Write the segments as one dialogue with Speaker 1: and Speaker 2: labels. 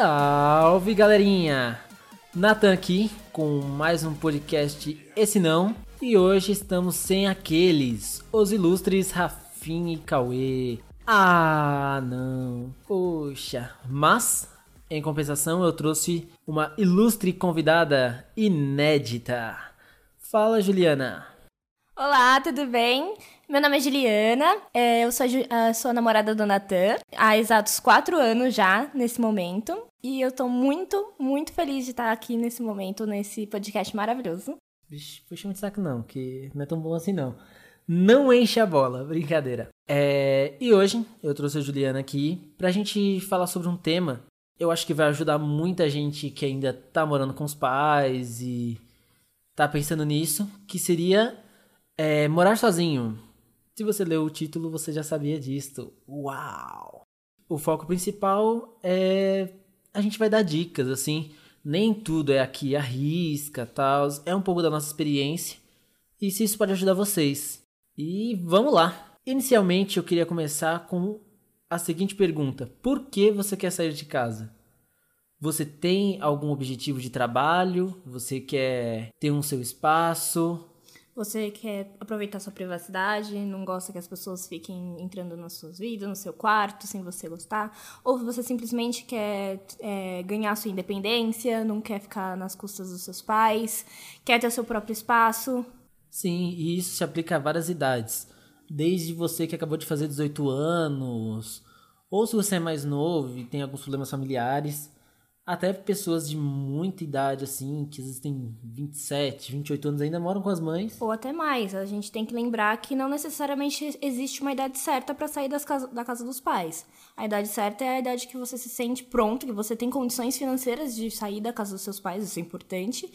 Speaker 1: Salve galerinha! Nathan aqui com mais um podcast Esse Não e hoje estamos sem aqueles, os ilustres Rafim e Cauê. Ah, não, poxa, mas em compensação eu trouxe uma ilustre convidada inédita. Fala, Juliana.
Speaker 2: Olá, tudo bem? Meu nome é Juliana, é, eu sou a, sou a namorada do Natan há exatos quatro anos já, nesse momento. E eu tô muito, muito feliz de estar aqui nesse momento, nesse podcast maravilhoso.
Speaker 1: Vixe, puxa muito saco não, que não é tão bom assim não. Não enche a bola, brincadeira. É, e hoje eu trouxe a Juliana aqui pra gente falar sobre um tema. Eu acho que vai ajudar muita gente que ainda tá morando com os pais e tá pensando nisso, que seria é, morar sozinho. Se você leu o título, você já sabia disso. Uau! O foco principal é. A gente vai dar dicas, assim. Nem tudo é aqui a risca, tal. É um pouco da nossa experiência. E se isso pode ajudar vocês. E vamos lá! Inicialmente eu queria começar com a seguinte pergunta: Por que você quer sair de casa? Você tem algum objetivo de trabalho? Você quer ter um seu espaço?
Speaker 2: Você quer aproveitar sua privacidade, não gosta que as pessoas fiquem entrando nas suas vidas, no seu quarto, sem você gostar. Ou você simplesmente quer é, ganhar sua independência, não quer ficar nas custas dos seus pais, quer ter o seu próprio espaço.
Speaker 1: Sim, e isso se aplica a várias idades. Desde você que acabou de fazer 18 anos, ou se você é mais novo e tem alguns problemas familiares, até pessoas de muita idade, assim, que existem 27, 28 anos, ainda moram com as mães.
Speaker 2: Ou até mais. A gente tem que lembrar que não necessariamente existe uma idade certa para sair das casa, da casa dos pais. A idade certa é a idade que você se sente pronto, que você tem condições financeiras de sair da casa dos seus pais, isso é importante.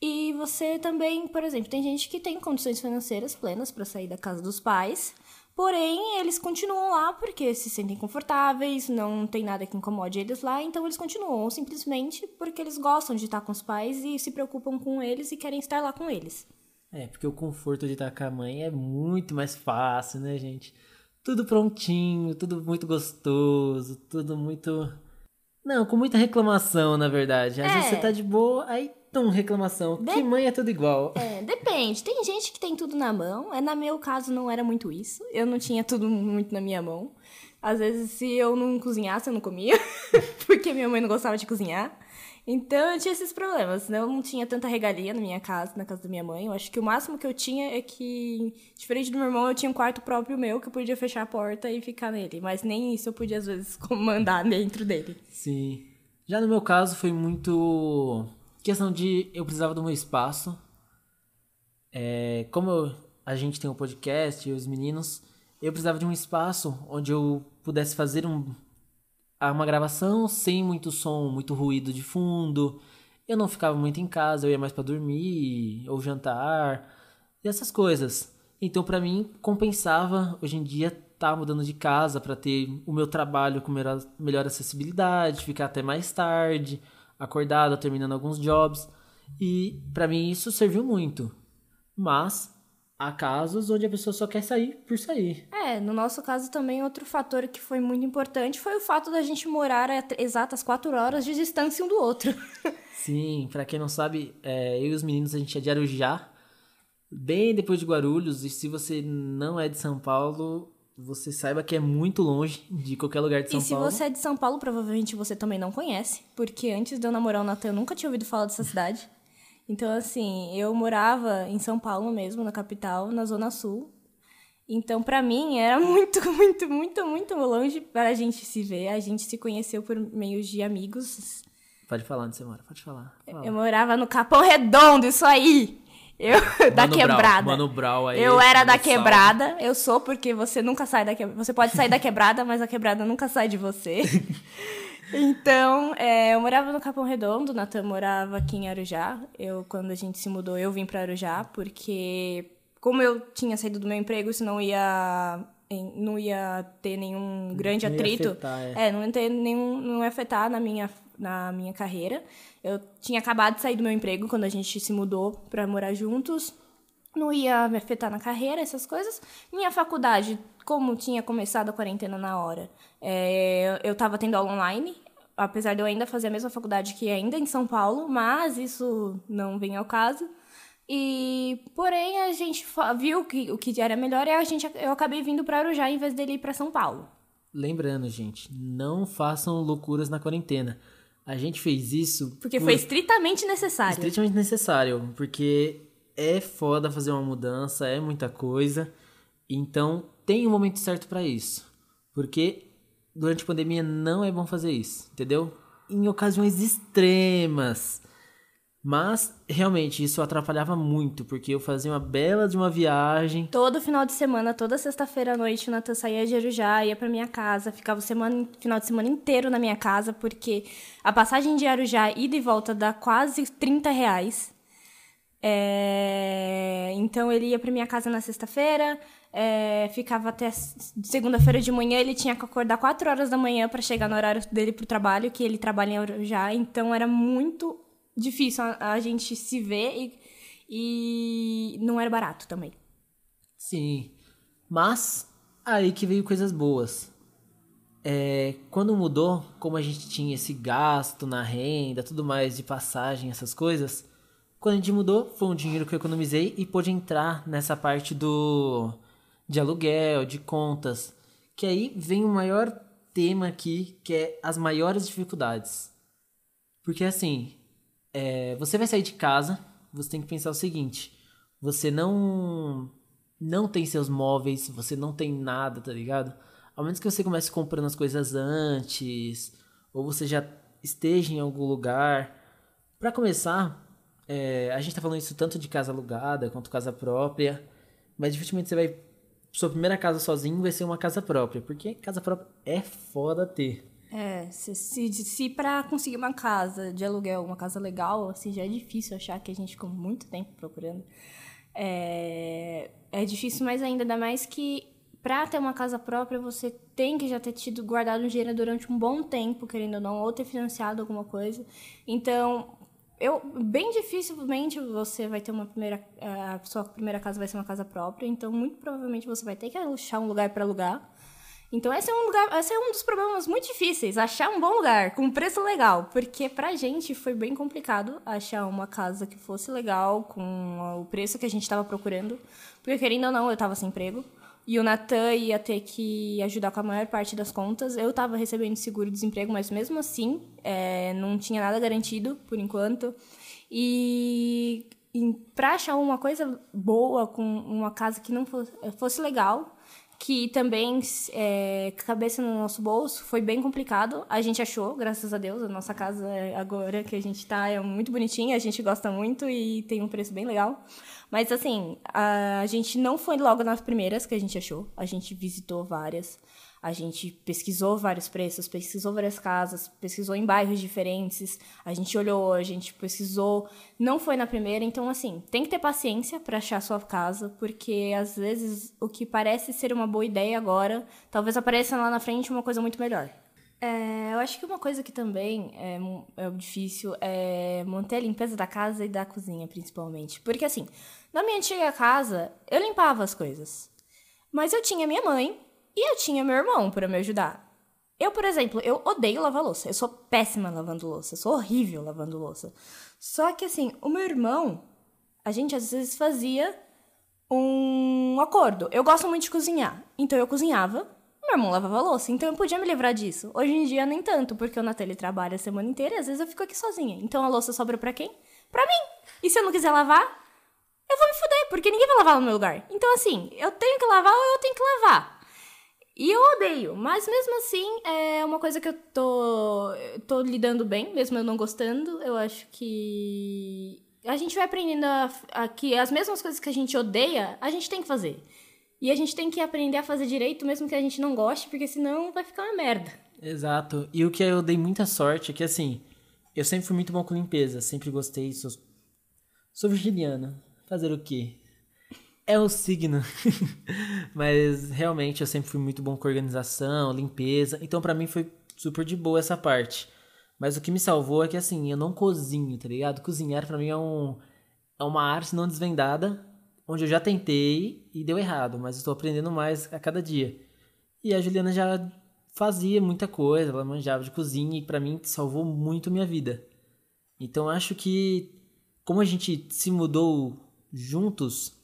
Speaker 2: E você também, por exemplo, tem gente que tem condições financeiras plenas para sair da casa dos pais Porém, eles continuam lá porque se sentem confortáveis, não tem nada que incomode eles lá, então eles continuam, simplesmente porque eles gostam de estar com os pais e se preocupam com eles e querem estar lá com eles.
Speaker 1: É, porque o conforto de estar com a mãe é muito mais fácil, né, gente? Tudo prontinho, tudo muito gostoso, tudo muito. Não, com muita reclamação, na verdade. Às é. vezes você tá de boa, aí Então, reclamação. De... Que mãe é tudo igual.
Speaker 2: É, depende. Tem gente que tem tudo na mão. É, na meu caso, não era muito isso. Eu não tinha tudo muito na minha mão. Às vezes, se eu não cozinhasse, eu não comia. porque minha mãe não gostava de cozinhar. Então, eu tinha esses problemas. Eu não tinha tanta regalia na minha casa, na casa da minha mãe. Eu acho que o máximo que eu tinha é que, diferente do meu irmão, eu tinha um quarto próprio meu que eu podia fechar a porta e ficar nele. Mas nem isso eu podia, às vezes, comandar dentro dele.
Speaker 1: Sim. Já no meu caso, foi muito questão de eu precisava do meu espaço. É, como eu, a gente tem um podcast e os meninos, eu precisava de um espaço onde eu pudesse fazer um, uma gravação sem muito som, muito ruído de fundo. Eu não ficava muito em casa, eu ia mais para dormir ou jantar e essas coisas. Então, para mim, compensava hoje em dia estar tá mudando de casa para ter o meu trabalho com melhor, melhor acessibilidade, ficar até mais tarde acordado, terminando alguns jobs. E para mim isso serviu muito. Mas há casos onde a pessoa só quer sair por sair.
Speaker 2: É, no nosso caso também outro fator que foi muito importante foi o fato da gente morar a exatas quatro horas de distância um do outro.
Speaker 1: Sim, para quem não sabe, é, eu e os meninos a gente é de Arujá, bem depois de Guarulhos, e se você não é de São Paulo, você saiba que é muito longe de qualquer lugar de São
Speaker 2: Paulo.
Speaker 1: E
Speaker 2: se você é de São Paulo, provavelmente você também não conhece, porque antes de eu namorar o Natan, eu nunca tinha ouvido falar dessa cidade. Então, assim, eu morava em São Paulo mesmo, na capital, na Zona Sul. Então, para mim, era muito, muito, muito, muito longe para a gente se ver. A gente se conheceu por meio de amigos.
Speaker 1: Pode falar onde você mora, pode falar. Fala.
Speaker 2: Eu morava no Capão Redondo, isso aí! Eu, Mano da quebrada.
Speaker 1: Brau, Mano Brau aí.
Speaker 2: Eu era da quebrada. Salve. Eu sou porque você nunca sai da quebrada. Você pode sair da quebrada, mas a quebrada nunca sai de você. então, é, eu morava no Capão Redondo, o Natan morava aqui em Arujá. Eu, quando a gente se mudou, eu vim para Arujá, porque como eu tinha saído do meu emprego, isso não ia não ia ter nenhum grande não atrito.
Speaker 1: Afetar,
Speaker 2: é. é, não ia ter nenhum, não ia afetar na minha na minha carreira. Eu tinha acabado de sair do meu emprego quando a gente se mudou para morar juntos. Não ia me afetar na carreira, essas coisas. Minha faculdade, como tinha começado a quarentena na hora, é, eu estava tendo aula online. apesar de eu ainda fazer a mesma faculdade que ainda em São Paulo, mas isso não vem ao caso. E porém a gente viu que o que era melhor e a gente eu acabei vindo para Arujá em vez dele ir para São Paulo.
Speaker 1: Lembrando, gente, não façam loucuras na quarentena. A gente fez isso
Speaker 2: porque por... foi estritamente necessário.
Speaker 1: Estritamente necessário, porque é foda fazer uma mudança, é muita coisa. Então, tem um momento certo para isso. Porque durante a pandemia não é bom fazer isso, entendeu? Em ocasiões extremas. Mas, realmente, isso atrapalhava muito, porque eu fazia uma bela de uma viagem.
Speaker 2: Todo final de semana, toda sexta-feira à noite, o Natan saía de Arujá, ia pra minha casa, ficava o semana, final de semana inteiro na minha casa, porque a passagem de Arujá, ida e volta, dá quase 30 reais. É... Então, ele ia pra minha casa na sexta-feira, é... ficava até segunda-feira de manhã, ele tinha que acordar 4 horas da manhã para chegar no horário dele pro trabalho, que ele trabalha em Arujá, então era muito difícil a, a gente se ver e, e não era barato também.
Speaker 1: Sim, mas aí que veio coisas boas. É, quando mudou, como a gente tinha esse gasto na renda, tudo mais de passagem, essas coisas, quando a gente mudou, foi um dinheiro que eu economizei e pôde entrar nessa parte do de aluguel, de contas, que aí vem o maior tema aqui, que é as maiores dificuldades. Porque assim, é, você vai sair de casa, você tem que pensar o seguinte: você não não tem seus móveis, você não tem nada, tá ligado? Ao menos que você comece comprando as coisas antes, ou você já esteja em algum lugar. Para começar, é, a gente tá falando isso tanto de casa alugada quanto casa própria, mas dificilmente você vai. Sua primeira casa sozinho vai ser uma casa própria, porque casa própria é foda ter.
Speaker 2: É, se, se, se para conseguir uma casa de aluguel, uma casa legal, assim, já é difícil achar que a gente ficou muito tempo procurando. É, é difícil mais ainda, ainda mais que para ter uma casa própria você tem que já ter tido guardado um dinheiro durante um bom tempo, querendo ou não, ou ter financiado alguma coisa. Então, eu bem dificilmente você vai ter uma primeira a sua primeira casa vai ser uma casa própria, então muito provavelmente você vai ter que achar um lugar para alugar. Então esse é um lugar, esse é um dos problemas muito difíceis, achar um bom lugar com preço legal, porque pra gente foi bem complicado achar uma casa que fosse legal com o preço que a gente estava procurando, porque querendo ou não, eu estava sem emprego. E o Natan ia ter que ajudar com a maior parte das contas. Eu estava recebendo seguro-desemprego, mas mesmo assim, é, não tinha nada garantido por enquanto. E, e para achar uma coisa boa, com uma casa que não fosse, fosse legal, que também, é, cabeça no nosso bolso, foi bem complicado. A gente achou, graças a Deus, a nossa casa agora que a gente tá é muito bonitinha, a gente gosta muito e tem um preço bem legal. Mas assim, a gente não foi logo nas primeiras que a gente achou, a gente visitou várias. A gente pesquisou vários preços, pesquisou várias casas, pesquisou em bairros diferentes, a gente olhou, a gente pesquisou, não foi na primeira, então assim, tem que ter paciência para achar sua casa, porque às vezes o que parece ser uma boa ideia agora, talvez apareça lá na frente uma coisa muito melhor. É, eu acho que uma coisa que também é, é difícil é manter a limpeza da casa e da cozinha, principalmente. Porque assim, na minha antiga casa, eu limpava as coisas. Mas eu tinha minha mãe, e eu tinha meu irmão para me ajudar. Eu, por exemplo, eu odeio lavar louça. Eu sou péssima lavando louça. Eu sou horrível lavando louça. Só que, assim, o meu irmão, a gente às vezes fazia um acordo. Eu gosto muito de cozinhar. Então eu cozinhava, meu irmão lavava louça. Então eu podia me livrar disso. Hoje em dia, nem tanto, porque o Natália trabalha a semana inteira e às vezes eu fico aqui sozinha. Então a louça sobra para quem? Pra mim. E se eu não quiser lavar, eu vou me fuder, porque ninguém vai lavar no meu lugar. Então, assim, eu tenho que lavar ou eu tenho que lavar. E eu odeio, mas mesmo assim é uma coisa que eu tô, tô lidando bem, mesmo eu não gostando. Eu acho que a gente vai aprendendo a, a, que as mesmas coisas que a gente odeia, a gente tem que fazer. E a gente tem que aprender a fazer direito, mesmo que a gente não goste, porque senão vai ficar uma merda.
Speaker 1: Exato. E o que eu dei muita sorte é que, assim, eu sempre fui muito bom com limpeza, sempre gostei, sou, sou virginiana. Fazer o quê? É o signo. Mas realmente eu sempre fui muito bom com organização, limpeza. Então para mim foi super de boa essa parte. Mas o que me salvou é que assim, eu não cozinho, tá ligado? Cozinhar para mim é um é uma arte não desvendada, onde eu já tentei e deu errado, mas estou aprendendo mais a cada dia. E a Juliana já fazia muita coisa, ela manjava de cozinha e para mim salvou muito minha vida. Então acho que como a gente se mudou juntos,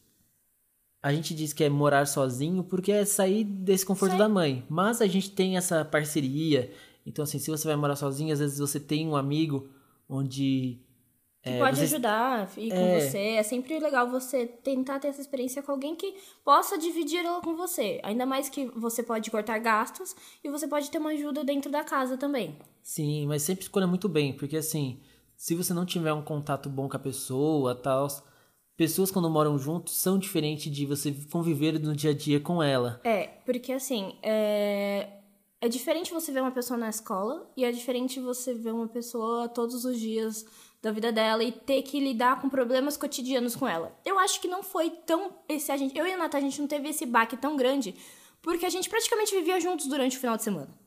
Speaker 1: a gente diz que é morar sozinho porque é sair desse conforto da mãe. Mas a gente tem essa parceria. Então, assim, se você vai morar sozinho, às vezes você tem um amigo onde.
Speaker 2: É, pode você... ajudar, ir com é... você. É sempre legal você tentar ter essa experiência com alguém que possa dividir ela com você. Ainda mais que você pode cortar gastos e você pode ter uma ajuda dentro da casa também.
Speaker 1: Sim, mas sempre escolha muito bem, porque assim, se você não tiver um contato bom com a pessoa, tal, pessoas quando moram juntos são diferentes de você conviver no dia a dia com ela.
Speaker 2: É, porque assim, é, é diferente você ver uma pessoa na escola e é diferente você ver uma pessoa todos os dias da vida dela e ter que lidar com problemas cotidianos com ela. Eu acho que não foi tão esse a gente, eu e a Nata a gente não teve esse baque tão grande, porque a gente praticamente vivia juntos durante o final de semana.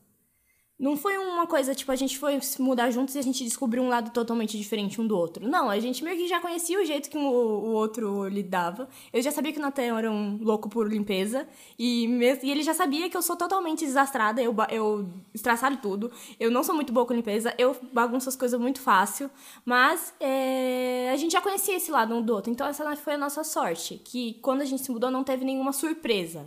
Speaker 2: Não foi uma coisa, tipo, a gente foi mudar juntos e a gente descobriu um lado totalmente diferente um do outro. Não, a gente meio que já conhecia o jeito que o, o outro lidava. Eu já sabia que o Natan era um louco por limpeza. E, e ele já sabia que eu sou totalmente desastrada, eu, eu estraçalho tudo. Eu não sou muito boa com limpeza, eu bagunço as coisas muito fácil. Mas é, a gente já conhecia esse lado um do outro. Então essa foi a nossa sorte. Que quando a gente se mudou não teve nenhuma surpresa.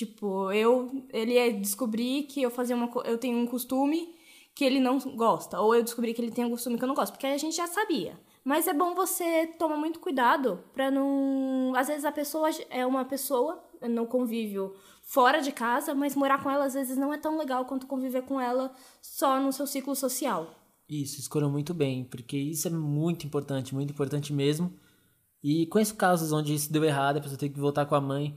Speaker 2: Tipo, eu ele é descobrir que eu fazia uma eu tenho um costume que ele não gosta, ou eu descobri que ele tem um costume que eu não gosto, porque a gente já sabia. Mas é bom você tomar muito cuidado para não, às vezes a pessoa é uma pessoa no convívio fora de casa, mas morar com ela às vezes não é tão legal quanto conviver com ela só no seu ciclo social.
Speaker 1: Isso, escolham muito bem, porque isso é muito importante, muito importante mesmo. E conheço casos onde isso deu errado, a pessoa tem que voltar com a mãe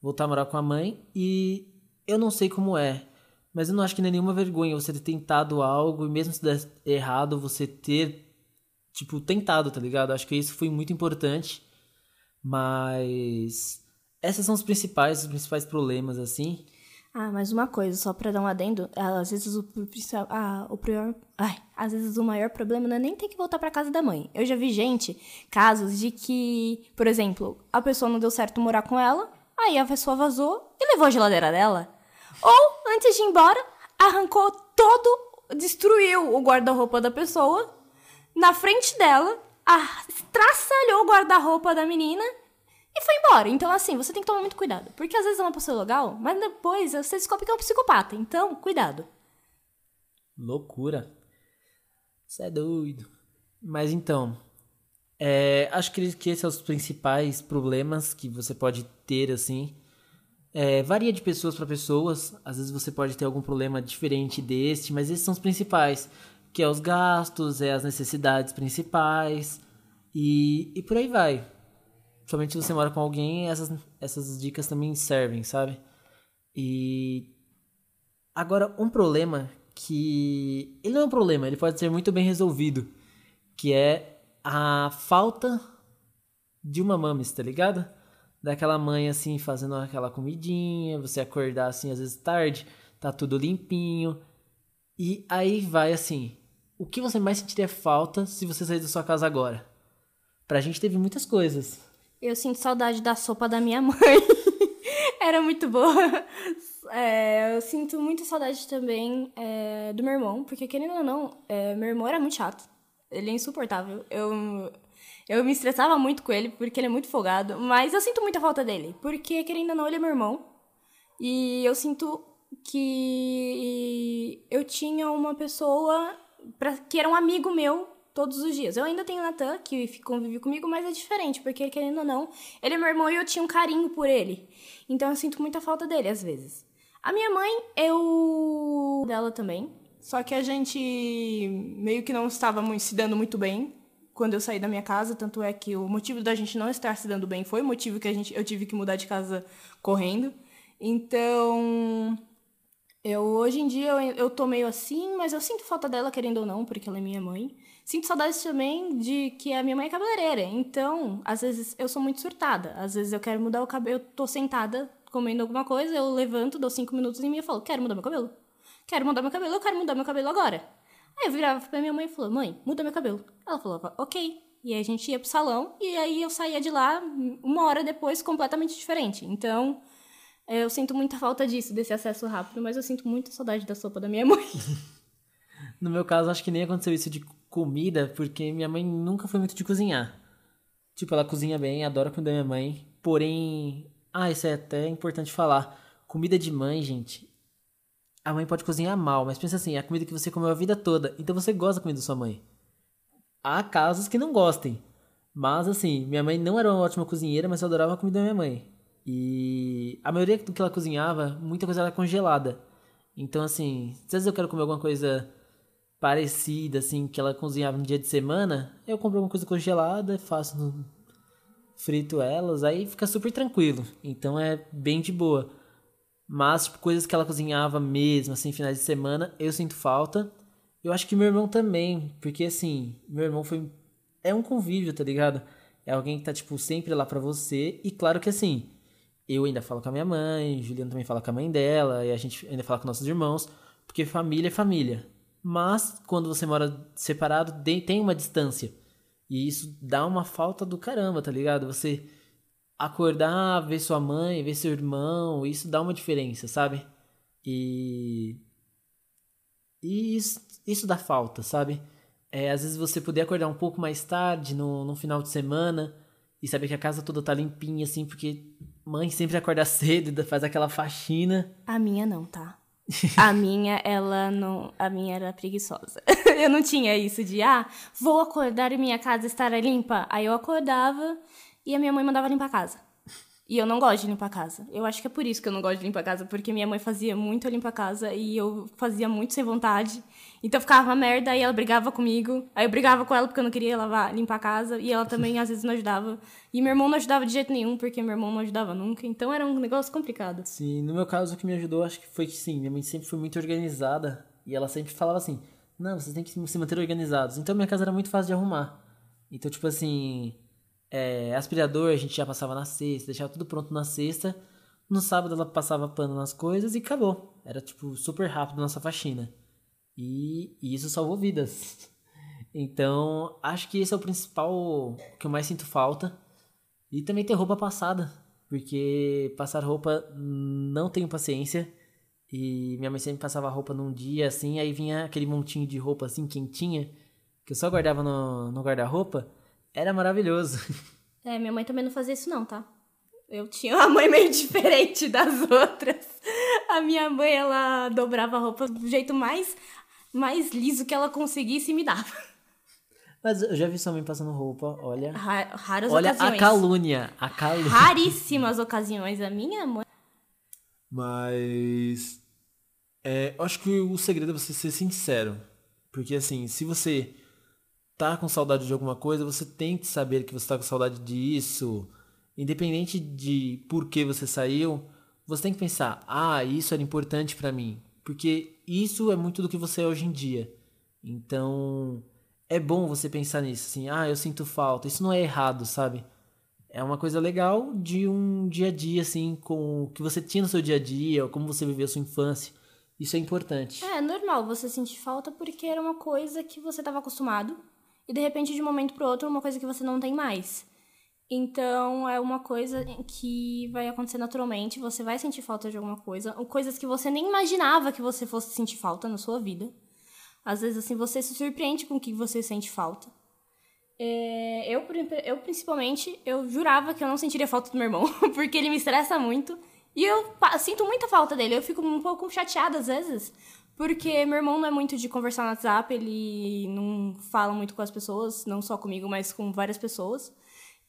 Speaker 1: voltar a morar com a mãe e eu não sei como é, mas eu não acho que nem é nenhuma vergonha você ter tentado algo e mesmo se der errado, você ter, tipo, tentado, tá ligado? Acho que isso foi muito importante, mas essas são os principais, os principais problemas, assim.
Speaker 2: Ah, mais uma coisa, só pra dar um adendo, às vezes o, ah, o pior, ai, às vezes o maior problema não é nem ter que voltar para casa da mãe. Eu já vi gente, casos de que, por exemplo, a pessoa não deu certo morar com ela, Aí a pessoa vazou e levou a geladeira dela. Ou, antes de ir embora, arrancou todo, destruiu o guarda-roupa da pessoa na frente dela, estraçalhou o guarda-roupa da menina e foi embora. Então, assim, você tem que tomar muito cuidado. Porque às vezes é uma pessoa legal, mas depois você descobre que é um psicopata. Então, cuidado.
Speaker 1: Loucura. Você é doido. Mas então, é, acho que, que esses são os principais problemas que você pode ter, assim. É, varia de pessoas para pessoas. Às vezes você pode ter algum problema diferente deste, mas esses são os principais. Que é os gastos, é as necessidades principais. E, e por aí vai. Somente se você mora com alguém, essas, essas dicas também servem, sabe? E agora um problema que ele não é um problema, ele pode ser muito bem resolvido, que é a falta de uma mames, tá ligado? Daquela mãe assim fazendo aquela comidinha, você acordar assim às vezes tarde, tá tudo limpinho. E aí vai assim, o que você mais sentiria falta se você sair da sua casa agora? Pra gente teve muitas coisas.
Speaker 2: Eu sinto saudade da sopa da minha mãe. Era muito boa. É, eu sinto muita saudade também é, do meu irmão, porque querendo ou não, é, meu irmão era muito chato. Ele é insuportável. Eu, eu me estressava muito com ele, porque ele é muito folgado. Mas eu sinto muita falta dele, porque, querendo ou não, ele é meu irmão. E eu sinto que eu tinha uma pessoa pra, que era um amigo meu todos os dias. Eu ainda tenho o Natan, que convive comigo, mas é diferente, porque, querendo ou não, ele é meu irmão e eu tinha um carinho por ele. Então eu sinto muita falta dele, às vezes. A minha mãe, eu. dela também. Só que a gente meio que não estava se dando muito bem quando eu saí da minha casa, tanto é que o motivo da gente não estar se dando bem foi o motivo que a gente, eu tive que mudar de casa correndo. Então, eu hoje em dia eu, eu tô meio assim, mas eu sinto falta dela, querendo ou não, porque ela é minha mãe. Sinto saudades também de que a minha mãe é cabeleireira. Então, às vezes eu sou muito surtada. Às vezes eu quero mudar o cabelo, eu tô sentada comendo alguma coisa, eu levanto, dou cinco minutos em mim e falo, quero mudar meu cabelo quero mudar meu cabelo, eu quero mudar meu cabelo agora. Aí eu virava pra minha mãe e falou, mãe, muda meu cabelo. Ela falou, ok. E aí a gente ia pro salão e aí eu saía de lá uma hora depois completamente diferente. Então, Eu sinto muita falta disso, desse acesso rápido, mas eu sinto muita saudade da sopa da minha mãe.
Speaker 1: No meu caso, acho que nem aconteceu isso de comida, porque minha mãe nunca foi muito de cozinhar. Tipo, ela cozinha bem, adora comida da minha mãe. Porém, ah, isso é até importante falar. Comida de mãe, gente. A mãe pode cozinhar mal, mas pensa assim, é a comida que você comeu a vida toda. Então você gosta da comida da sua mãe. Há casos que não gostem. Mas assim, minha mãe não era uma ótima cozinheira, mas eu adorava a comida da minha mãe. E a maioria do que ela cozinhava, muita coisa era congelada. Então assim, às vezes eu quero comer alguma coisa parecida, assim, que ela cozinhava no dia de semana, eu compro alguma coisa congelada, faço frito elas, aí fica super tranquilo. Então é bem de boa. Mas, tipo, coisas que ela cozinhava mesmo, assim, finais de semana, eu sinto falta. Eu acho que meu irmão também, porque assim, meu irmão foi. É um convívio, tá ligado? É alguém que tá, tipo, sempre lá pra você. E claro que assim, eu ainda falo com a minha mãe, Juliana também fala com a mãe dela, e a gente ainda fala com nossos irmãos, porque família é família. Mas quando você mora separado, tem uma distância. E isso dá uma falta do caramba, tá ligado? Você acordar, ver sua mãe, ver seu irmão, isso dá uma diferença, sabe? E. E isso, isso dá falta, sabe? É, às vezes você poder acordar um pouco mais tarde, no, no final de semana, e saber que a casa toda tá limpinha, assim, porque mãe sempre acorda cedo e faz aquela faxina.
Speaker 2: A minha não, tá? A minha, ela não. A minha era preguiçosa. eu não tinha isso de, ah, vou acordar e minha casa estará limpa. Aí eu acordava e a minha mãe mandava limpar a casa. E eu não gosto de limpar a casa. Eu acho que é por isso que eu não gosto de limpar a casa, porque minha mãe fazia muito limpar a casa e eu fazia muito sem vontade. Então ficava uma merda e ela brigava comigo. Aí eu brigava com ela porque eu não queria lavar, limpar a casa e ela também às vezes não ajudava. E meu irmão não ajudava de jeito nenhum, porque meu irmão não ajudava nunca. Então era um negócio complicado.
Speaker 1: Sim, no meu caso o que me ajudou acho que foi que sim, minha mãe sempre foi muito organizada e ela sempre falava assim: "Não, vocês têm que se manter organizados". Então minha casa era muito fácil de arrumar. Então tipo assim, é, aspirador a gente já passava na sexta, deixava tudo pronto na sexta. No sábado ela passava pano nas coisas e acabou. Era tipo super rápido nossa faxina. E, e isso salvou vidas. Então, acho que esse é o principal que eu mais sinto falta. E também ter roupa passada, porque passar roupa não tenho paciência. E minha mãe sempre passava roupa num dia assim, aí vinha aquele montinho de roupa assim quentinha, que eu só guardava no, no guarda-roupa. Era maravilhoso.
Speaker 2: É, minha mãe também não fazia isso não, tá? Eu tinha uma mãe meio diferente das outras. A minha mãe, ela dobrava a roupa do jeito mais, mais liso que ela conseguisse e me dava.
Speaker 1: Mas eu já vi sua mãe passando roupa, olha.
Speaker 2: Ra raras
Speaker 1: olha
Speaker 2: ocasiões.
Speaker 1: a calúnia, a calúnia.
Speaker 2: Raríssimas ocasiões. A minha mãe.
Speaker 3: Mas. É, eu acho que o segredo é você ser sincero. Porque assim, se você tá com saudade de alguma coisa, você tem que saber que você tá com saudade disso. Independente de por que você saiu, você tem que pensar: "Ah, isso era importante para mim", porque isso é muito do que você é hoje em dia. Então, é bom você pensar nisso, assim: "Ah, eu sinto falta". Isso não é errado, sabe? É uma coisa legal de um dia a dia assim, com o que você tinha no seu dia a dia, como você viveu a sua infância. Isso é importante.
Speaker 2: É normal você sentir falta porque era uma coisa que você estava acostumado e de repente de um momento para outro uma coisa que você não tem mais. Então é uma coisa que vai acontecer naturalmente, você vai sentir falta de alguma coisa, ou coisas que você nem imaginava que você fosse sentir falta na sua vida. Às vezes assim você se surpreende com o que você sente falta. É, eu, eu principalmente, eu jurava que eu não sentiria falta do meu irmão, porque ele me estressa muito. E eu sinto muita falta dele. Eu fico um pouco chateada às vezes, porque meu irmão não é muito de conversar no WhatsApp, ele não fala muito com as pessoas, não só comigo, mas com várias pessoas.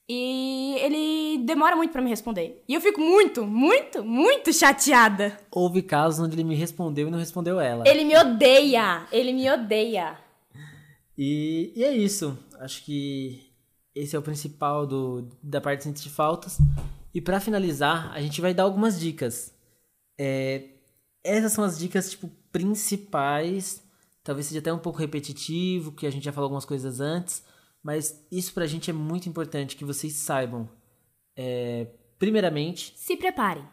Speaker 2: E ele demora muito para me responder. E eu fico muito, muito, muito chateada.
Speaker 1: Houve casos onde ele me respondeu e não respondeu ela.
Speaker 2: Ele me odeia, ele me odeia.
Speaker 1: E, e é isso. Acho que esse é o principal do, da parte de faltas. E para finalizar, a gente vai dar algumas dicas. É, essas são as dicas, tipo, principais. Talvez seja até um pouco repetitivo, que a gente já falou algumas coisas antes. Mas isso pra gente é muito importante que vocês saibam. É, primeiramente.
Speaker 2: Se preparem.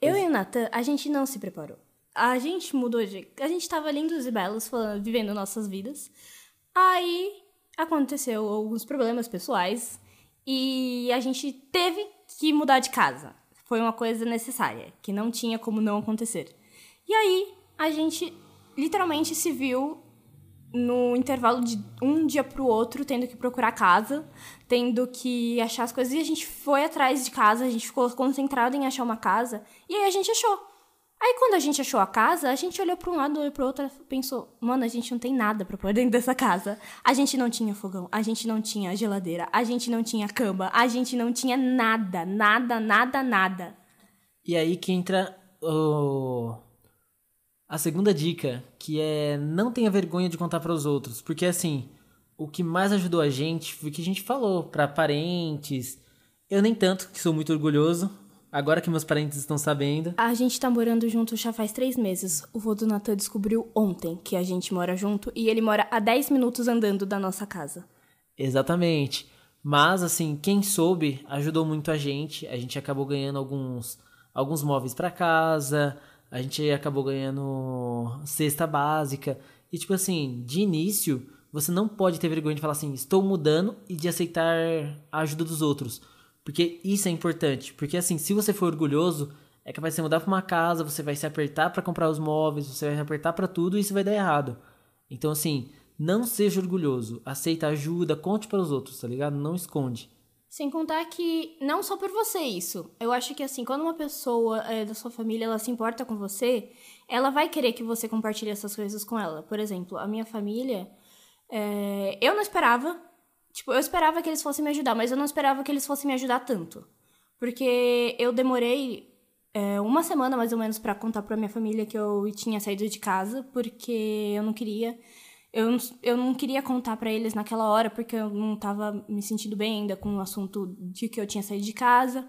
Speaker 2: Eu e o Natan, a gente não se preparou. A gente mudou de. A gente tava lindos e belos, falando, vivendo nossas vidas. Aí aconteceu alguns problemas pessoais e a gente teve que mudar de casa. Foi uma coisa necessária, que não tinha como não acontecer. E aí, a gente literalmente se viu no intervalo de um dia pro outro, tendo que procurar casa, tendo que achar as coisas. E a gente foi atrás de casa, a gente ficou concentrado em achar uma casa, e aí a gente achou. Aí quando a gente achou a casa, a gente olhou para um lado, olhou para outro, pensou: "Mano, a gente não tem nada para pôr dentro dessa casa. A gente não tinha fogão, a gente não tinha geladeira, a gente não tinha cama, a gente não tinha nada, nada, nada, nada".
Speaker 1: E aí que entra o a segunda dica, que é não tenha vergonha de contar para os outros, porque assim, o que mais ajudou a gente foi o que a gente falou para parentes. Eu nem tanto, que sou muito orgulhoso, Agora que meus parentes estão sabendo.
Speaker 2: A gente tá morando junto já faz três meses. O vô do Natan descobriu ontem que a gente mora junto e ele mora a 10 minutos andando da nossa casa.
Speaker 1: Exatamente. Mas, assim, quem soube ajudou muito a gente. A gente acabou ganhando alguns, alguns móveis para casa. A gente acabou ganhando cesta básica. E, tipo assim, de início, você não pode ter vergonha de falar assim: estou mudando e de aceitar a ajuda dos outros porque isso é importante. Porque assim, se você for orgulhoso, é capaz de você mudar para uma casa, você vai se apertar para comprar os móveis, você vai se apertar para tudo e isso vai dar errado. Então assim, não seja orgulhoso, aceita ajuda, conte para os outros, tá ligado? Não esconde.
Speaker 2: Sem contar que não só por você isso. Eu acho que assim, quando uma pessoa é, da sua família ela se importa com você, ela vai querer que você compartilhe essas coisas com ela. Por exemplo, a minha família, é, eu não esperava Tipo, eu esperava que eles fossem me ajudar, mas eu não esperava que eles fossem me ajudar tanto. Porque eu demorei é, uma semana mais ou menos para contar pra minha família que eu tinha saído de casa, porque eu não queria. Eu, eu não queria contar para eles naquela hora, porque eu não tava me sentindo bem ainda com o assunto de que eu tinha saído de casa.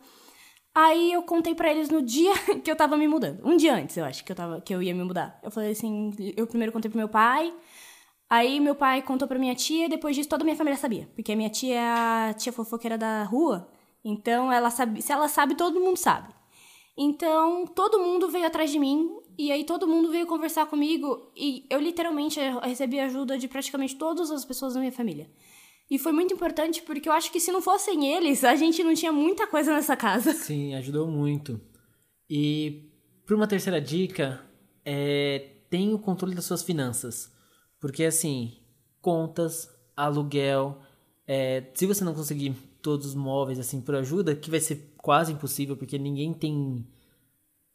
Speaker 2: Aí eu contei para eles no dia que eu tava me mudando. Um dia antes, eu acho, que eu, tava, que eu ia me mudar. Eu falei assim, eu primeiro contei pro meu pai, Aí meu pai contou pra minha tia e depois disso toda a minha família sabia. Porque a minha tia é a tia fofoqueira da rua. Então ela sabe, se ela sabe, todo mundo sabe. Então todo mundo veio atrás de mim e aí todo mundo veio conversar comigo e eu literalmente recebi ajuda de praticamente todas as pessoas da minha família. E foi muito importante porque eu acho que se não fossem eles, a gente não tinha muita coisa nessa casa.
Speaker 1: Sim, ajudou muito. E para uma terceira dica, é, tenha o controle das suas finanças. Porque assim, contas, aluguel, é, se você não conseguir todos os móveis assim por ajuda, que vai ser quase impossível, porque ninguém tem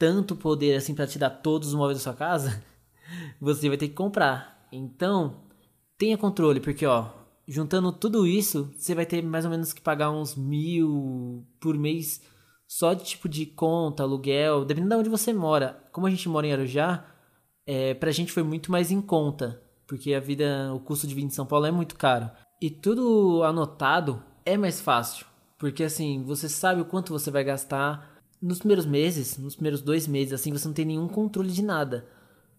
Speaker 1: tanto poder assim para te dar todos os móveis da sua casa, você vai ter que comprar. Então, tenha controle, porque ó, juntando tudo isso, você vai ter mais ou menos que pagar uns mil por mês só de tipo de conta, aluguel, dependendo de onde você mora. Como a gente mora em Arujá, é, pra gente foi muito mais em conta porque a vida, o custo de vida em São Paulo é muito caro. E tudo anotado é mais fácil, porque assim, você sabe o quanto você vai gastar nos primeiros meses, nos primeiros dois meses, assim, você não tem nenhum controle de nada.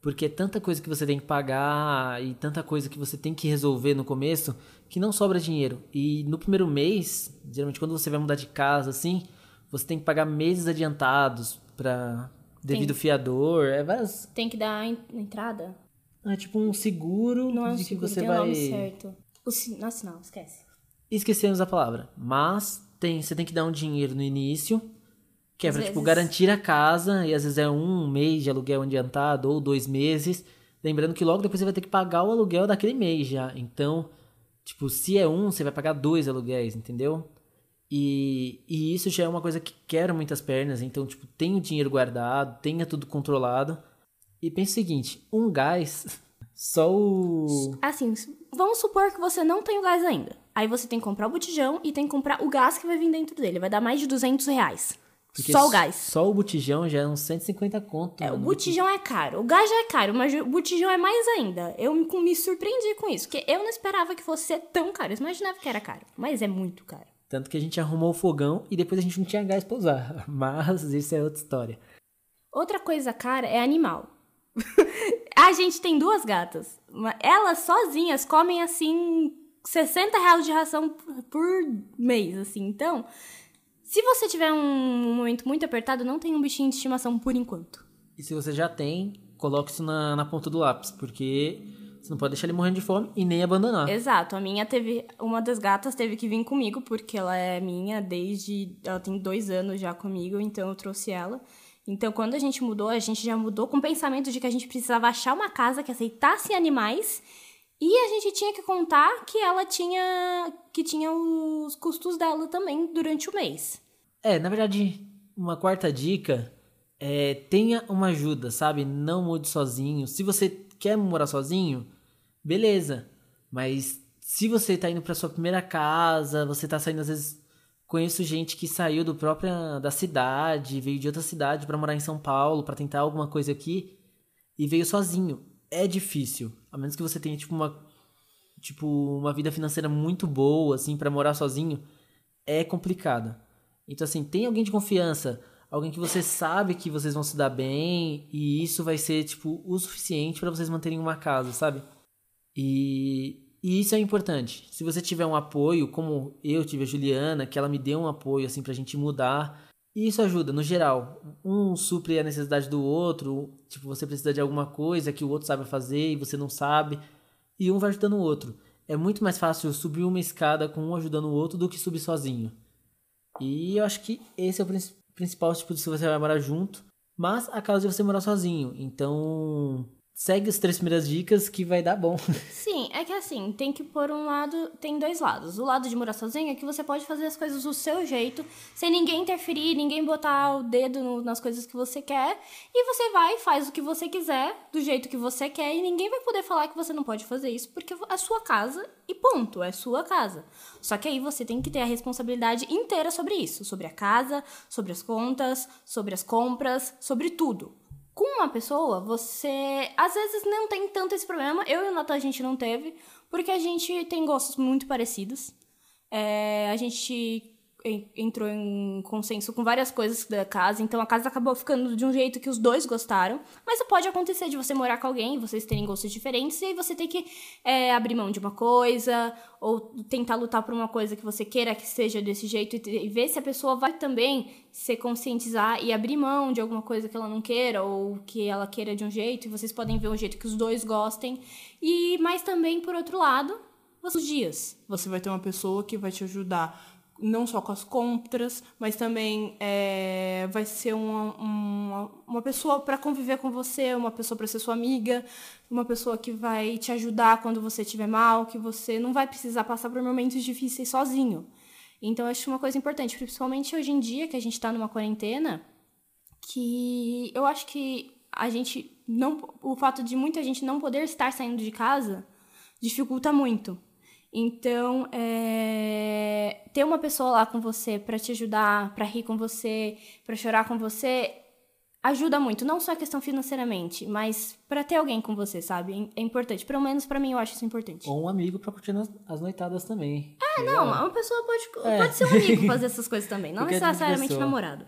Speaker 1: Porque é tanta coisa que você tem que pagar e tanta coisa que você tem que resolver no começo que não sobra dinheiro. E no primeiro mês, geralmente quando você vai mudar de casa, assim, você tem que pagar meses adiantados para devido tem, fiador, é várias...
Speaker 2: Tem que dar entrada?
Speaker 1: É tipo um seguro
Speaker 2: não é
Speaker 1: um
Speaker 2: de seguro, que você tem vai. O nome certo. O Nossa, não, esquece.
Speaker 1: Esquecemos a palavra. Mas tem, você tem que dar um dinheiro no início, que é pra, tipo, garantir a casa, e às vezes é um mês de aluguel adiantado, ou dois meses. Lembrando que logo depois você vai ter que pagar o aluguel daquele mês já. Então, tipo, se é um, você vai pagar dois aluguéis, entendeu? E, e isso já é uma coisa que quebra muitas pernas. Então, tipo, tenha o dinheiro guardado, tenha tudo controlado. E pense o seguinte, um gás, só o...
Speaker 2: Assim, vamos supor que você não tem o gás ainda. Aí você tem que comprar o botijão e tem que comprar o gás que vai vir dentro dele. Vai dar mais de 200 reais. Porque só o gás.
Speaker 1: Só o botijão já é uns 150 conto.
Speaker 2: É, o botijão é caro. O gás já é caro, mas o botijão é mais ainda. Eu me, me surpreendi com isso, porque eu não esperava que fosse ser tão caro. Eu imaginava que era caro, mas é muito caro.
Speaker 1: Tanto que a gente arrumou o fogão e depois a gente não tinha gás pra usar. Mas isso é outra história.
Speaker 2: Outra coisa cara é animal. a gente tem duas gatas. Elas sozinhas comem assim 60 reais de ração por mês, assim. Então, se você tiver um momento muito apertado, não tem um bichinho de estimação por enquanto.
Speaker 1: E se você já tem, coloque isso na, na ponta do lápis, porque Você não pode deixar ele morrendo de fome e nem abandonar.
Speaker 2: Exato. A minha teve. Uma das gatas teve que vir comigo, porque ela é minha desde. Ela tem dois anos já comigo, então eu trouxe ela. Então, quando a gente mudou, a gente já mudou com o pensamento de que a gente precisava achar uma casa que aceitasse animais. E a gente tinha que contar que ela tinha. que tinha os custos dela também durante o mês.
Speaker 1: É, na verdade, uma quarta dica é tenha uma ajuda, sabe? Não mude sozinho. Se você quer morar sozinho, beleza. Mas se você tá indo para sua primeira casa, você tá saindo às vezes conheço gente que saiu do própria da cidade, veio de outra cidade para morar em São Paulo, para tentar alguma coisa aqui e veio sozinho. É difícil, a menos que você tenha tipo uma tipo uma vida financeira muito boa assim para morar sozinho, é complicado. Então assim, tem alguém de confiança, alguém que você sabe que vocês vão se dar bem e isso vai ser tipo o suficiente para vocês manterem uma casa, sabe? E, e isso é importante. Se você tiver um apoio, como eu tive a Juliana, que ela me deu um apoio assim pra gente mudar, isso ajuda no geral. Um supre a necessidade do outro, tipo, você precisa de alguma coisa que o outro sabe fazer e você não sabe, e um vai ajudando o outro. É muito mais fácil subir uma escada com um ajudando o outro do que subir sozinho. E eu acho que esse é o principal tipo, se você vai morar junto. Mas a casa de você morar sozinho. Então, segue as três primeiras dicas que vai dar bom.
Speaker 2: Sim, é que assim, tem que pôr um lado, tem dois lados. O lado de morar sozinho é que você pode fazer as coisas do seu jeito, sem ninguém interferir, ninguém botar o dedo no, nas coisas que você quer, e você vai, faz o que você quiser, do jeito que você quer, e ninguém vai poder falar que você não pode fazer isso, porque é sua casa e ponto, é sua casa. Só que aí você tem que ter a responsabilidade inteira sobre isso, sobre a casa, sobre as contas, sobre as compras, sobre tudo com uma pessoa, você às vezes não tem tanto esse problema. Eu e o Natan a gente não teve, porque a gente tem gostos muito parecidos. É, a gente entrou em consenso com várias coisas da casa, então a casa acabou ficando de um jeito que os dois gostaram. Mas pode acontecer de você morar com alguém, vocês terem gostos diferentes, e aí você tem que é, abrir mão de uma coisa, ou tentar lutar por uma coisa que você queira que seja desse jeito, e ver se a pessoa vai também se conscientizar e abrir mão de alguma coisa que ela não queira, ou que ela queira de um jeito, e vocês podem ver um jeito que os dois gostem. E mas também, por outro lado, os dias.
Speaker 4: Você vai ter uma pessoa que vai te ajudar não só com as compras, mas também é, vai ser uma, uma, uma pessoa para conviver com você, uma pessoa para ser sua amiga, uma pessoa que vai te ajudar quando você estiver mal, que você não vai precisar passar por momentos difíceis sozinho. Então, acho uma coisa importante, principalmente hoje em dia que a gente está numa quarentena, que eu acho que a gente não, o fato de muita gente não poder estar saindo de casa dificulta muito. Então, é, ter uma pessoa lá com você para te ajudar, para rir com você, para chorar com você, ajuda muito. Não só a questão financeiramente, mas para ter alguém com você, sabe? É importante. Pelo menos para mim eu acho isso importante.
Speaker 1: Ou um amigo para curtir as noitadas também.
Speaker 2: É, não, é... uma pessoa pode, é. pode ser um amigo fazer essas coisas também, não necessariamente namorado.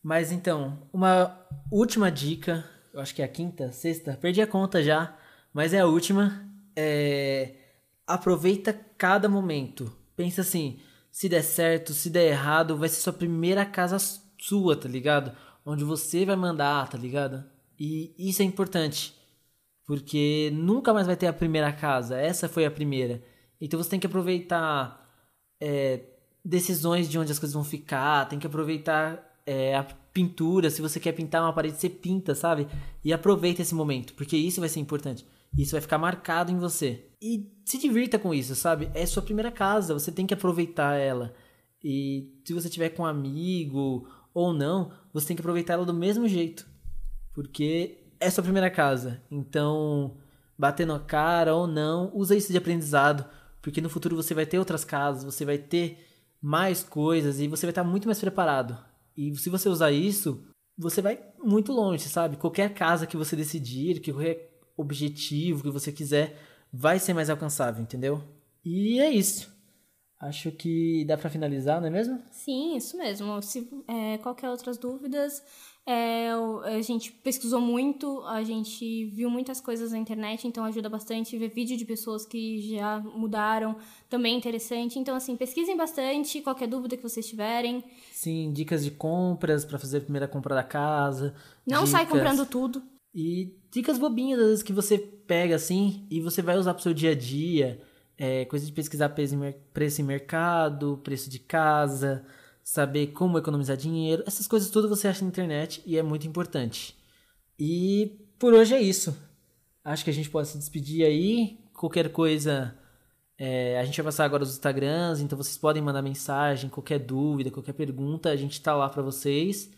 Speaker 1: Mas então, uma última dica, eu acho que é a quinta, sexta, perdi a conta já, mas é a última. É aproveita cada momento. Pensa assim, se der certo, se der errado, vai ser sua primeira casa sua, tá ligado? Onde você vai mandar, tá ligado? E isso é importante. Porque nunca mais vai ter a primeira casa. Essa foi a primeira. Então você tem que aproveitar é, decisões de onde as coisas vão ficar. Tem que aproveitar é, a pintura. Se você quer pintar uma parede, você pinta, sabe? E aproveita esse momento. Porque isso vai ser importante. Isso vai ficar marcado em você. E se divirta com isso, sabe? É sua primeira casa, você tem que aproveitar ela. E se você tiver com um amigo ou não, você tem que aproveitar ela do mesmo jeito. Porque é sua primeira casa. Então, bater na cara ou não, usa isso de aprendizado. Porque no futuro você vai ter outras casas, você vai ter mais coisas e você vai estar muito mais preparado. E se você usar isso, você vai muito longe, sabe? Qualquer casa que você decidir, que qualquer objetivo que você quiser vai ser mais alcançável, entendeu? E é isso. Acho que dá para finalizar, não é mesmo?
Speaker 2: Sim, isso mesmo. Se é, qualquer outras dúvidas, é, a gente pesquisou muito, a gente viu muitas coisas na internet, então ajuda bastante. Ver vídeo de pessoas que já mudaram, também é interessante. Então, assim, pesquisem bastante, qualquer dúvida que vocês tiverem.
Speaker 1: Sim, dicas de compras para fazer a primeira compra da casa.
Speaker 2: Não
Speaker 1: dicas...
Speaker 2: sai comprando tudo.
Speaker 1: E dicas bobinhas, às vezes, que você pega assim e você vai usar pro seu dia a dia. É, coisa de pesquisar preço em mercado, preço de casa, saber como economizar dinheiro. Essas coisas tudo você acha na internet e é muito importante. E por hoje é isso. Acho que a gente pode se despedir aí. Qualquer coisa, é, a gente vai passar agora os Instagrams, então vocês podem mandar mensagem, qualquer dúvida, qualquer pergunta, a gente tá lá para vocês.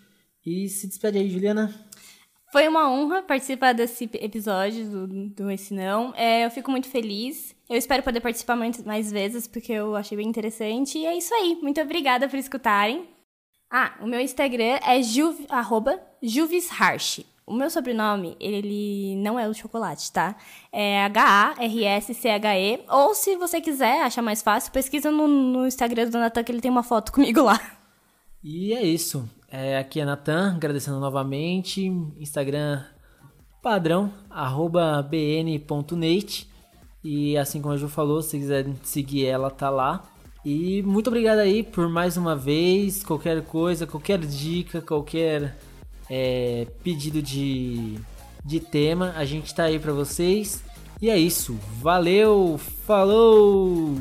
Speaker 1: E se despede aí, Juliana.
Speaker 2: Foi uma honra participar desse episódio do, do Esse Não. É, eu fico muito feliz. Eu espero poder participar mais, mais vezes, porque eu achei bem interessante. E é isso aí. Muito obrigada por escutarem. Ah, o meu Instagram é juv, arroba juvisharsh. O meu sobrenome, ele não é o chocolate, tá? É H-A-R-S-C-H-E. Ou se você quiser achar mais fácil, pesquisa no, no Instagram do Natan que ele tem uma foto comigo lá.
Speaker 1: E é isso. É, aqui é Natan, agradecendo novamente. Instagram padrão, arroba bn.nate. E assim como a Ju falou, se quiser seguir ela, tá lá. E muito obrigado aí por mais uma vez. Qualquer coisa, qualquer dica, qualquer é, pedido de, de tema, a gente tá aí para vocês. E é isso. Valeu, falou!